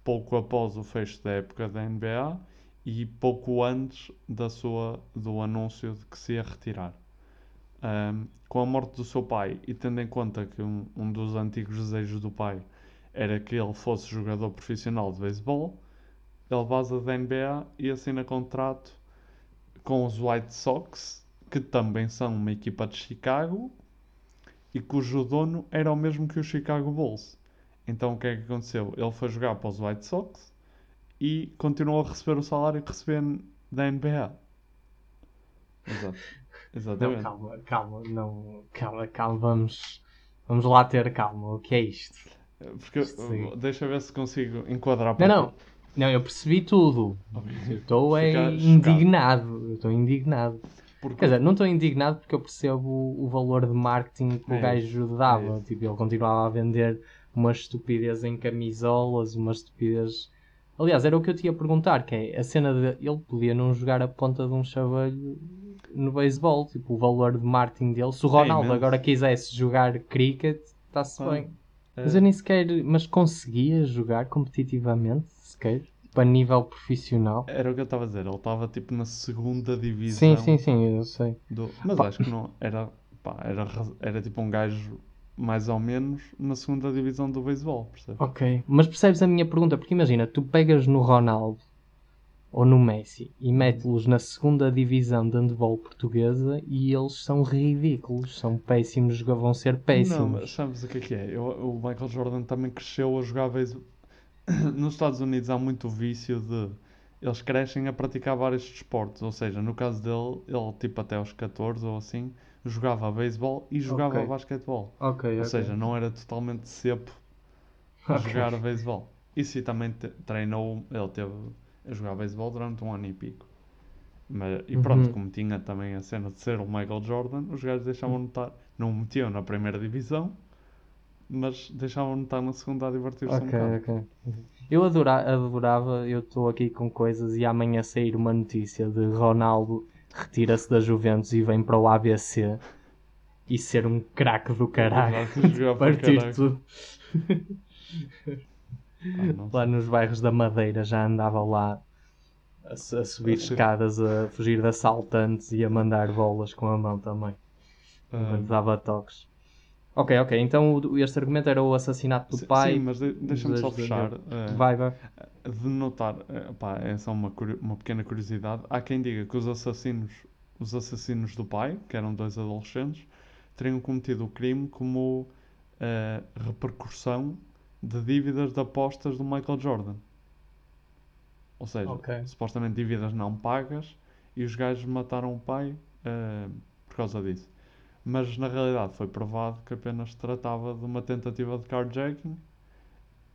pouco após o fecho da época da NBA e pouco antes da sua, do anúncio de que se ia retirar. Ahm, com a morte do seu pai e tendo em conta que um, um dos antigos desejos do pai era que ele fosse jogador profissional de beisebol, ele vaza da NBA e assina contrato com os White Sox, que também são uma equipa de Chicago e cujo dono era o mesmo que o Chicago Bulls. Então o que é que aconteceu? Ele foi jogar para os White Sox e continuou a receber o salário que recebia da NBA. Exato. Não, Exatamente. calma, calma, não, calma, calma, vamos, vamos lá ter calma. O que é isto? Porque uh, deixa eu ver se consigo enquadrar Não, para não, ti. não, eu percebi tudo. Eu estou é, indignado. Eu estou indignado. Porque- Quer dizer, não estou indignado porque eu percebo o, o valor de marketing que É o gajo dava. Tipo, ele continuava a vender uma estupidez em camisolas, uma estupidez. Aliás, era o que eu tinha a perguntar, que é a cena de ele podia não jogar a ponta de um chaveiro no beisebol, tipo, o valor de marketing dele. Se o Ronaldo imenso. agora quisesse jogar cricket, está-se Ah, bem. é. Mas eu nem sequer, mas conseguia jogar competitivamente, sequer, para nível profissional. Era o que eu estava a dizer, ele estava tipo na segunda divisão. Sim, sim, sim, eu sei. do- Mas Pá. acho que não. Era, pá, era, era tipo um gajo mais ou menos na segunda divisão do beisebol, percebes? Ok, mas percebes a minha pergunta? Porque imagina, tu pegas no Ronaldo ou no Messi e metes-los na segunda divisão de handball portuguesa e eles são ridículos, são péssimos, vão ser péssimos. Não, mas sabes o que é que é? Eu- o Michael Jordan também cresceu a jogar beisebol. [COUGHS] Nos Estados Unidos há muito vício de. Eles crescem a praticar vários desportos. Ou seja, no caso dele, ele tipo até aos 14 ou assim, jogava beisebol e jogava Ok. basquetebol. Ok, Ou ok. seja, não era totalmente cepo [LAUGHS] a jogar beisebol. E sim, também treinou. Ele teve a jogar beisebol durante um ano e pico. Mas, e pronto, Uhum. como tinha também a cena de ser o Michael Jordan, os gajos deixavam notar. Não o metiam na primeira divisão, mas deixavam notar na segunda a divertir-se um Ok, bocado. ok. Eu adora- adorava, eu estou aqui com coisas e amanhã sair uma notícia de Ronaldo retira-se da Juventus e vem para o ABC e ser um craque do caralho. Partir tudo. Ah, lá nos bairros da Madeira já andava lá a, a subir A ser- escadas, a fugir de assaltantes e a mandar bolas com a mão também. Ah. Dava toques. Ok, ok. Então o- este argumento era o assassinato do Sim, pai. Sim, mas de- deixa-me só das- fechar. eh, Vai, vai. De notar, eh, pá, é só uma, uma pequena curiosidade. Há quem diga que os assassinos, os assassinos do pai, que eram dois adolescentes, teriam cometido o crime como eh, repercussão de dívidas de apostas do Michael Jordan. Ou seja, Ok. supostamente dívidas não pagas e os gajos mataram o pai eh, por causa disso. Mas na realidade foi provado que apenas se tratava de uma tentativa de carjacking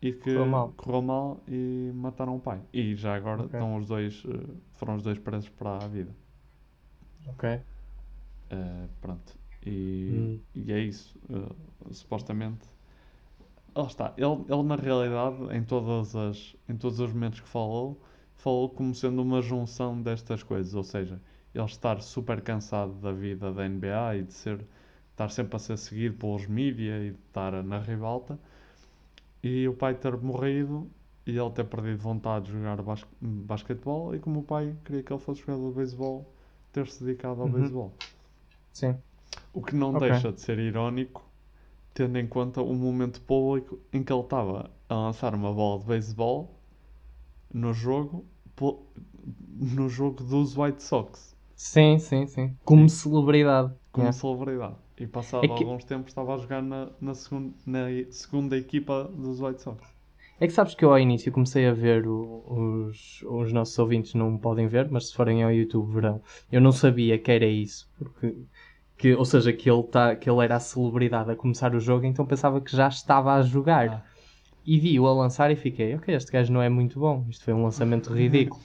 e que Correu mal. correu mal e mataram o pai. E já agora Ok. estão os dois, eh, foram os dois presos para a vida. Ok. Eh, pronto. E, Hum. e é isso. Eh, supostamente. Lá está. Ele, ele na realidade, em, todas as, em todos os momentos que falou, falou como sendo uma junção destas coisas. Ou seja, ele estar super cansado da vida da NBA e de ser, estar sempre a ser seguido pelos mídia e de estar na ribalta. E o pai ter morrido e ele ter perdido vontade de jogar bas basquetebol. E como o pai queria que ele fosse jogador de beisebol, ter-se dedicado ao Uhum. beisebol. Sim. O que não Ok. deixa de ser irónico, tendo em conta o momento público em que ele estava a lançar uma bola de beisebol no jogo, no jogo dos White Sox, Sim, sim, sim. Como celebridade. como Yeah. celebridade. E passado É que- alguns tempos estava a jogar na, na, segun- na segunda equipa dos White Sox. É que sabes que eu ao início comecei a ver o- os, os nossos ouvintes não podem ver, mas se forem ao YouTube verão. Eu não sabia que era isso, porque que, ou seja, que ele, tá, que ele era a celebridade a começar o jogo, então pensava que já estava a jogar. E vi-o a lançar e fiquei, ok, este gajo não é muito bom, isto foi um lançamento [LAUGHS] ridículo.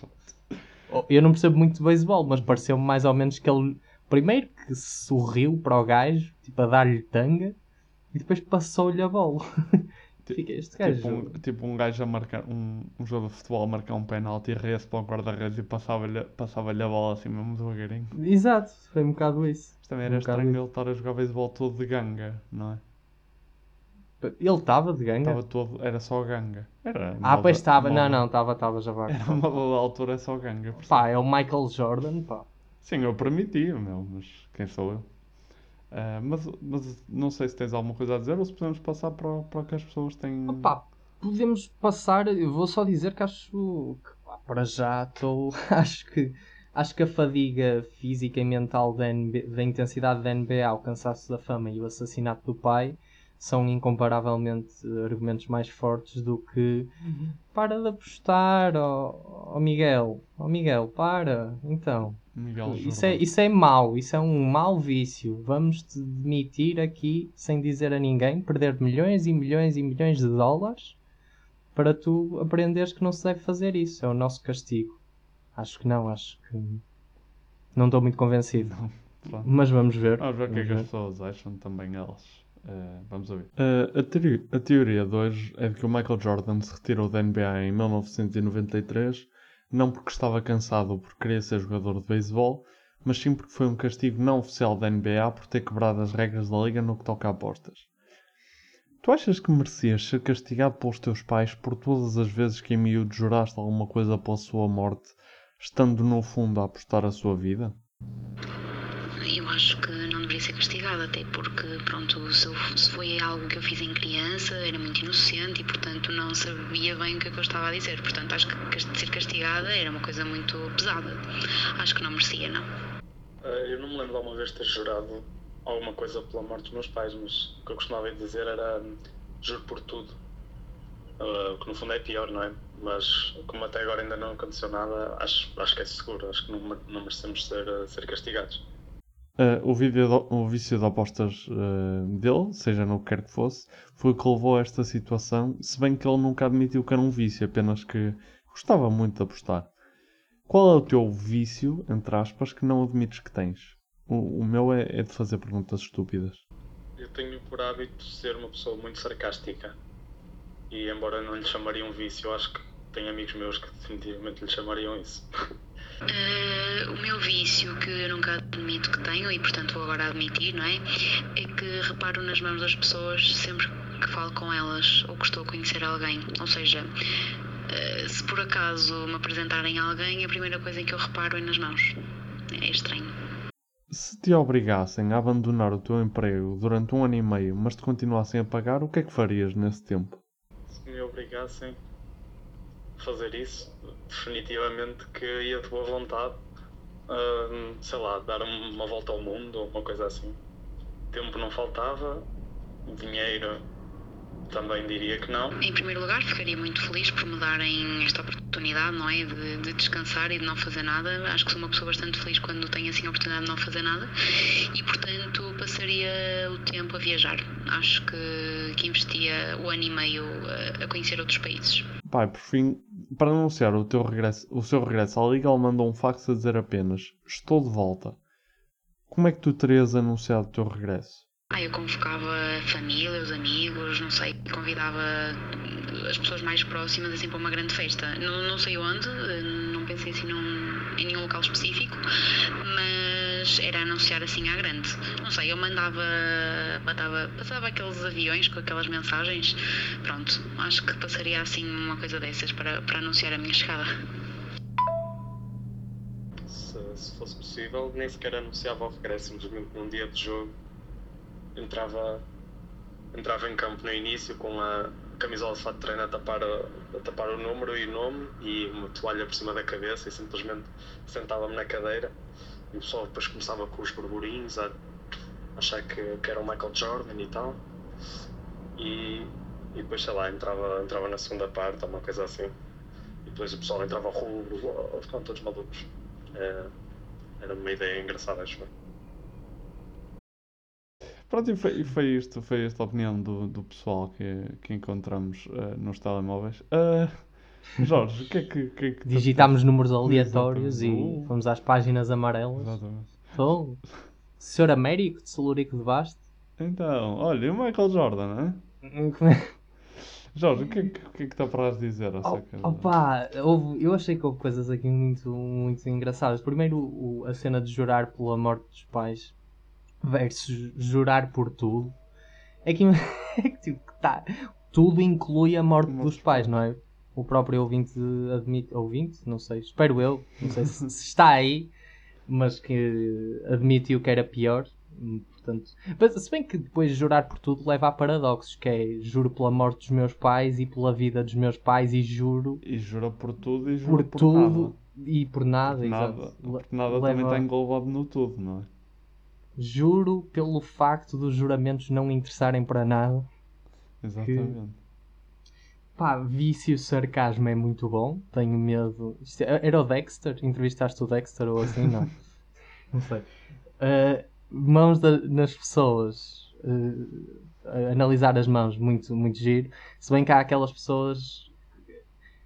Oh, Eu não percebo muito de beisebol, mas pareceu-me mais ou menos que ele primeiro que sorriu para o gajo, tipo a dar-lhe tanga, e depois passou-lhe a bola. [LAUGHS] Fiquei, este gajo. Tipo um, tipo um gajo a marcar, um, um jogo de futebol a marcar um penalti e ria-se para o guarda-redes e passava-lhe passava a bola assim mesmo devagarinho. Exato, foi um bocado isso. Isto também era um estranho ele estar a jogar beisebol todo de ganga, não é? Ele estava de ganga? Estava todo, era só ganga. Era Ah, pois estava, não, não, estava, estava já vai. Era uma boa altura, só ganga. percebes? Pá, é o Michael Jordan, pá. Sim, eu permitia, meu, mas quem sou eu? Ah, mas, mas não sei se tens alguma coisa a dizer ou se podemos passar para, para que as pessoas têm. Pá, podemos passar, eu vou só dizer que acho que pá, para já estou, [LAUGHS] acho que acho que a fadiga física e mental da, da intensidade da NBA, o cansaço da fama e o assassinato do pai são incomparavelmente argumentos mais fortes do que para de apostar, ó ó Miguel, ó Miguel, para, então. Miguel Isso é, isso é mau, isso é um mau vício. Vamos te demitir aqui sem dizer a ninguém, perder milhões e milhões e milhões de dólares para tu aprenderes que não se deve fazer isso. É o nosso castigo. Acho que não, acho que não estou muito convencido. Pronto. Mas vamos ver. Vamos ver o que é que as pessoas acham também elas. Eh, vamos ouvir. Eh, a, teoria, a teoria de hoje é de que o Michael Jordan se retirou da NBA em 1993 não porque estava cansado ou porque queria ser jogador de beisebol, mas sim porque foi um castigo não oficial da NBA por ter quebrado as regras da liga no que toca a apostas. Tu achas que merecias ser castigado pelos teus pais por todas as vezes que em miúdo juraste alguma coisa pela sua morte, estando no fundo a apostar a sua vida? Eu acho que não deveria ser castigado, até porque, pronto, se, eu- se foi algo que eu fiz em criança, era muito inocente e, portanto, não sabia bem o que é que eu estava a dizer. Portanto, acho que ser castigada era uma coisa muito pesada. Acho que não merecia, não. Eh, Eu não me lembro de alguma vez ter jurado alguma coisa pela morte dos meus pais, mas o que eu costumava dizer era juro por tudo. Eh, O que no fundo é pior, não é? Mas como até agora ainda não aconteceu nada, acho, acho que é seguro, acho que não, não merecemos ser, ser castigados. Uh, o, vídeo de- o vício de apostas uh, dele, seja no que quer que fosse, foi o que levou a esta situação, se bem que ele nunca admitiu que era um vício, apenas que gostava muito de apostar. Qual é o teu vício, entre aspas, que não admites que tens? O, o meu é, é de fazer perguntas estúpidas. Eu tenho por hábito ser uma pessoa muito sarcástica. E embora não lhe chamaria um vício, acho que tenho amigos meus que definitivamente lhe chamariam isso. [LAUGHS] Eh, o meu vício, que eu nunca admito que tenho e, portanto, vou agora admitir, não é? É que reparo nas mãos das pessoas sempre que falo com elas ou que estou a conhecer alguém. Ou seja, eh, se por acaso me apresentarem a alguém, a primeira coisa que eu reparo é nas mãos. É estranho. Se te obrigassem a abandonar o teu emprego durante um ano e meio, mas te continuassem a pagar, o que é que farias nesse tempo? Se me obrigassem fazer isso, definitivamente que ia de boa vontade, hum, sei lá, dar uma volta ao mundo ou uma coisa assim. Tempo não faltava, dinheiro também diria que não. Em primeiro lugar, ficaria muito feliz por me darem esta oportunidade, não é? De, de descansar e de não fazer nada. Acho que sou uma pessoa bastante feliz quando tenho assim a oportunidade de não fazer nada e, portanto, passaria o tempo a viajar. Acho que, que investia o ano e meio a, a conhecer outros países. Pai, por fim, para anunciar o, regresso, o seu regresso à Liga, ele mandou um fax a dizer apenas: Estou de volta. Como é que tu terias anunciado o teu regresso? Ah, eu convocava a família, os amigos, não sei, convidava as pessoas mais próximas assim para uma grande festa. Não, não sei onde, não pensei assim num, em nenhum local específico, mas era anunciar assim à grande. Não sei, eu mandava, mandava passava aqueles aviões com aquelas mensagens. Pronto, acho que passaria assim uma coisa dessas para, para anunciar a minha chegada. Se, se fosse possível, nem sequer anunciava o regresso, simplesmente num dia de jogo entrava, entrava em campo no início com a camisola de fato de treino a tapar, a, tapar o número e o nome e uma toalha por cima da cabeça e simplesmente sentava-me na cadeira. E o pessoal depois começava com os burburinhos a achar que, que era o Michael Jordan e tal. E, e depois sei lá, entrava, entrava na segunda parte uma coisa assim. E depois o pessoal entrava ao rubro, ficavam todos malucos. É, era uma ideia engraçada acho eu. Pronto, e foi, e foi isto, foi esta a opinião do, do pessoal que, que encontramos uh, nos telemóveis. Uh, Jorge, o que é que, que, é que Digitámos números aleatórios e uh. fomos às páginas amarelas. Exatamente. Então, Senhor Américo de Celurico de Basto. Então, olha, e o Michael Jordan, não é? [LAUGHS] Jorge, o que é que, que, é que está para dizer acerca oh, Opa, houve, eu achei que houve coisas aqui muito, muito engraçadas. Primeiro, o, a cena de jurar pela morte dos pais versus jurar por tudo. É que, [LAUGHS] é que tipo, tá, tudo inclui a morte dos pais, não é? O próprio ouvinte admite, ouvinte, não sei, espero eu, não sei se, se está aí, mas que admitiu que era pior. Portanto, mas, se bem que depois jurar por tudo leva a paradoxos, que é juro pela morte dos meus pais e pela vida dos meus pais e juro. E jura por tudo e juro por, por tudo nada. e por nada. Por nada, porque nada leva... também está englobado no tudo, não é? Juro pelo facto dos juramentos não interessarem para nada. Exatamente. Que, pá, vício sarcasmo é muito bom. Tenho medo. É, era o Dexter? Entrevistaste o Dexter ou assim? Não. [LAUGHS] não sei. Uh, mãos da, nas pessoas. Uh, analisar as mãos, muito, muito giro. Se bem que há aquelas pessoas.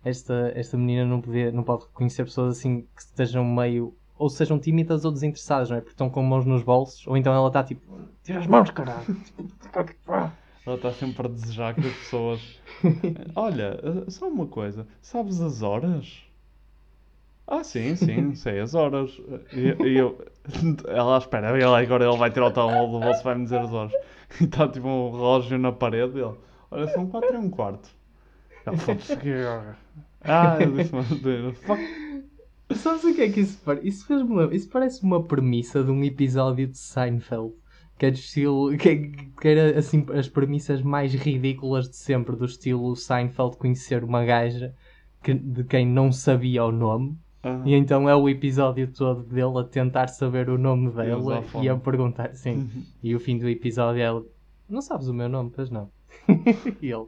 Esta, esta menina não, podia, não pode reconhecer pessoas assim que estejam meio ou sejam tímidas ou desinteressadas, não é? Porque estão com mãos nos bolsos, ou então ela está tipo, tira as mãos, caralho. [LAUGHS] ela está sempre a desejar que as pessoas. [LAUGHS] Olha, eh, só uma coisa, sabes as horas? Ah, sim, sim, [LAUGHS] sei as horas. E, e eu. Ela espera, ele, agora ele vai tirar o telemóvel do bolso e vai-me dizer as horas. E está tipo um relógio na parede. Ele, olha, são 4 e um quarto. Ele, foda-se. Ah, eu disse-me. Fuck. Sabes o que é que isso parece? Isso, fez uma, isso parece uma premissa de um episódio de Seinfeld. Que é do estilo. Que, é, que era assim as premissas mais ridículas de sempre, do estilo Seinfeld conhecer uma gaja que, de quem não sabia o nome. Uhum. E então é o episódio todo dele a tentar saber o nome dela e a perguntar, sim. Uhum. E o fim do episódio é não sabes o meu nome, pois não. [LAUGHS] e ele,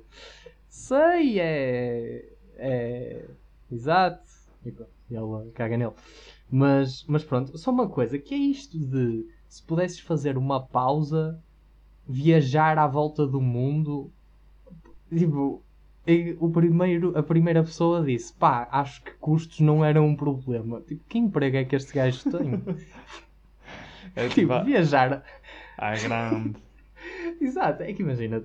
sei, é. É. Exato. E pronto e ela caga nele. Mas, mas pronto, só uma coisa, que é isto de se pudesses fazer uma pausa, viajar à volta do mundo, tipo, o primeiro, a primeira pessoa disse, pá, acho que custos não eram um problema. Tipo, que emprego é que este gajo tem? [LAUGHS] é, tipo, tipo, viajar... À grande. [LAUGHS] Exato, é que imagina,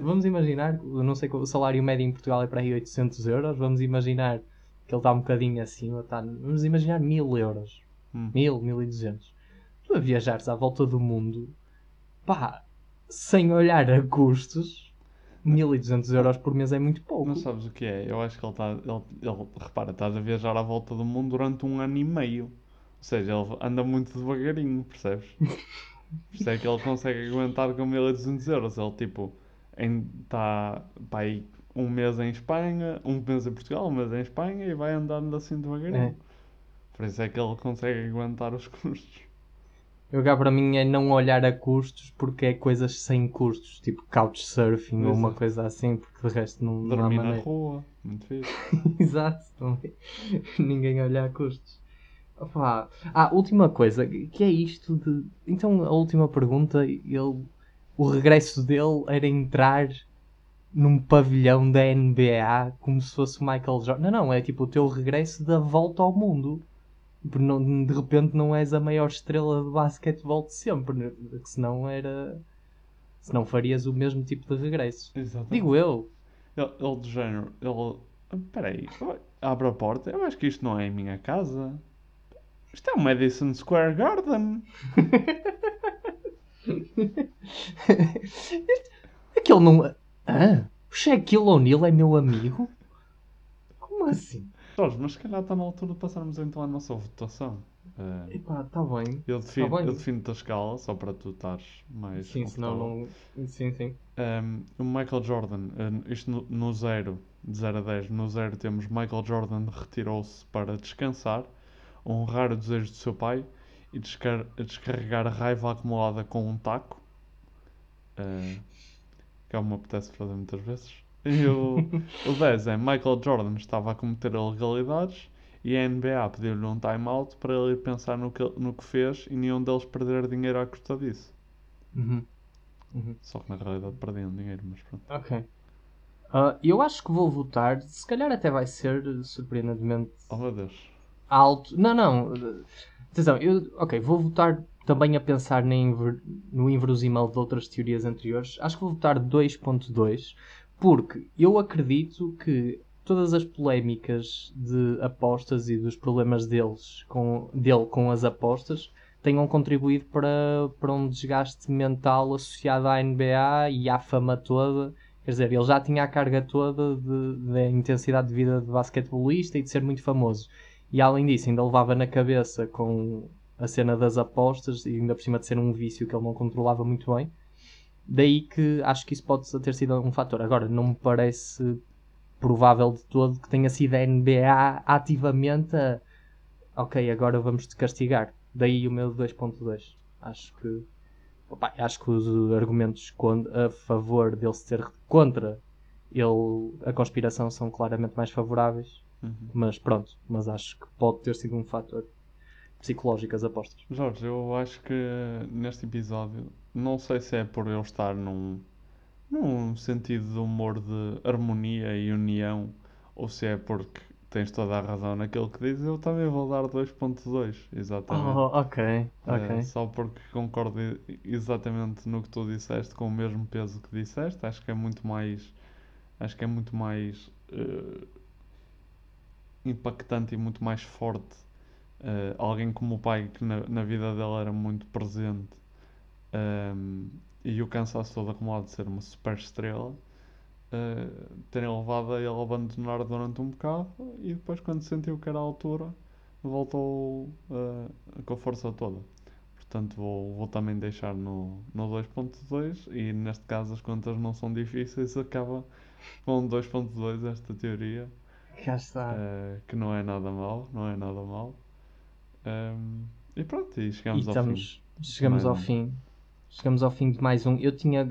vamos imaginar, eu não sei, o salário médio em Portugal é para aí 800 euros, vamos imaginar que ele está um bocadinho acima, está, vamos imaginar mil euros, hum. mil, mil e duzentos. Tu a viajares à volta do mundo, pá, sem olhar a custos, 1200 euros por mês é muito pouco. Não sabes o que é? Eu acho que ele está. Ele, ele, repara, estás a viajar à volta do mundo durante um ano e meio. seja, ele anda muito devagarinho, percebes? [LAUGHS] Por isso é que ele consegue aguentar com 1200 euros. Ele, tipo, está para aí um mês em Espanha, um mês em Portugal, um mês em Espanha e vai andando assim devagarinho. É. Por isso é que ele consegue aguentar os custos. Jogar para mim é não olhar a custos porque é coisas sem custos, tipo couchsurfing ou uma coisa assim, porque de resto não, não há Dormir na rua, muito fixe. [LAUGHS] Exato, também. [LAUGHS] ninguém olha a custos. Opa. Ah, última coisa, que é isto de. Então, a última pergunta, ele. O regresso dele era entrar num pavilhão da NBA como se fosse o Michael Jordan. Não, não, é tipo o teu regresso da volta ao mundo. Não- de repente não és a maior estrela de basquetebol de sempre, né? que senão era. Senão farias o mesmo tipo de regresso. Exatamente. Digo eu. Ele, ele do género, ele. Espera aí, abre a porta. Eu acho que isto não é a minha casa. Isto é o Madison Square Garden. [LAUGHS] Aquele não. Ah, o Shaquille O'Neal é meu amigo? Como assim? Jorge, mas se calhar está na altura de passarmos então a nossa votação. Eh, Epá, tá bem. eu defino, Tá bem. eu defino-te a escala, só para tu estares mais. Sim, senão não. Sim, sim. Um, o Michael Jordan, uh, isto no, no zero, de 0 a 10, no zero temos Michael Jordan retirou-se para descansar, honrar o desejo do seu pai e descar- descarregar a raiva acumulada com um taco, uh, que é o que me apetece fazer muitas vezes. E o, [LAUGHS] o 10 é Michael Jordan estava a cometer ilegalidades e a NBA pediu-lhe um time-out para ele ir pensar no que, no que fez e nenhum deles perder dinheiro à custa disso. Uhum. Uhum. Só que na realidade perdiam dinheiro, mas pronto. Ok. Ah, eu acho que vou votar, se calhar até vai ser surpreendentemente Oh meu Deus. alto. Não, não. Atenção, eu, ok, vou votar também a pensar no inverosímil de outras teorias anteriores. Acho que vou votar 2.2, porque eu acredito que todas as polémicas de apostas e dos problemas deles com, dele com as apostas tenham contribuído para, para um desgaste mental associado à NBA e à fama toda. Quer dizer, ele já tinha a carga toda da intensidade de vida de basquetebolista e de ser muito famoso. E além disso, ainda levava na cabeça com a cena das apostas e ainda por cima de ser um vício que ele não controlava muito bem. Daí que acho que isso pode ter sido um fator. Agora, não me parece provável de todo que tenha sido a NBA ativamente a ok, agora vamos te castigar. Daí o meu 2.2. Acho que opa, acho que os argumentos a favor dele ser contra ele, a conspiração são claramente mais favoráveis. Uhum. Mas pronto, mas acho que pode ter sido um fator psicológico as apostas. Jorge, eu acho que neste episódio, não sei se é por eu estar num, num sentido de humor de harmonia e união, ou se é porque tens toda a razão naquilo que dizes, eu também vou dar 2.2, exatamente. Oh, ok, Eh, ok. só porque concordo exatamente no que tu disseste, com o mesmo peso que disseste, acho que é muito mais, acho que é muito mais eh, impactante e muito mais forte eh, alguém como o pai que na, na vida dele era muito presente ehm, e o cansaço todo acumulado de ser uma super estrela eh, terem levado a ele a abandonar durante um bocado e depois quando sentiu que era a altura voltou eh, com a força toda portanto vou, vou também deixar no, no 2.2 e neste caso as contas não são difíceis acaba com 2.2 esta teoria Cá está. que não é nada mal, não é nada mal. Ehm, e pronto, e chegamos E ao estamos, fim. chegamos ao fim. Chegamos ao fim de mais um. Eu tinha.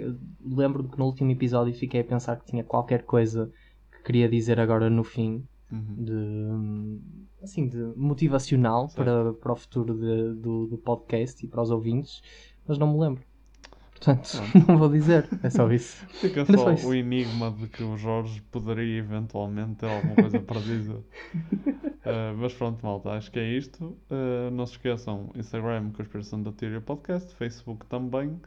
Lembro-me que no último episódio fiquei a pensar que tinha qualquer coisa que queria dizer agora no fim. Uhum. De. Assim, de motivacional para, para o futuro de- do, do podcast e para os ouvintes, mas não me lembro. Portanto, [LAUGHS] não vou dizer. É só isso. Fica Era só isso. o enigma de que o Jorge poderia eventualmente ter alguma coisa para dizer. [LAUGHS] Eh, mas pronto, malta, acho que é isto. Eh, não se esqueçam, Instagram, Conspiração da Teoria Podcast, Facebook também.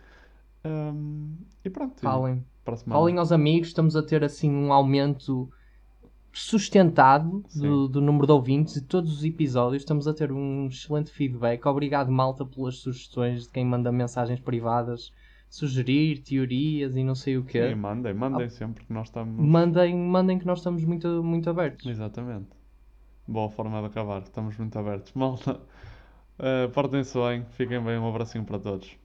Ehm, e pronto. e Falem. Falem aos amigos, estamos a ter assim um aumento sustentado do, do número de ouvintes de todos os episódios. Estamos a ter um excelente feedback. Obrigado, malta, pelas sugestões de quem manda mensagens privadas, sugerir teorias e não sei o quê. Mandem, mandem sempre que nós estamos. Mandem, mandem que nós estamos muito, muito abertos. Exatamente. Boa forma de acabar, estamos muito abertos. [LAUGHS] Malta, Uh, Portem-se bem, fiquem bem, um abracinho para todos.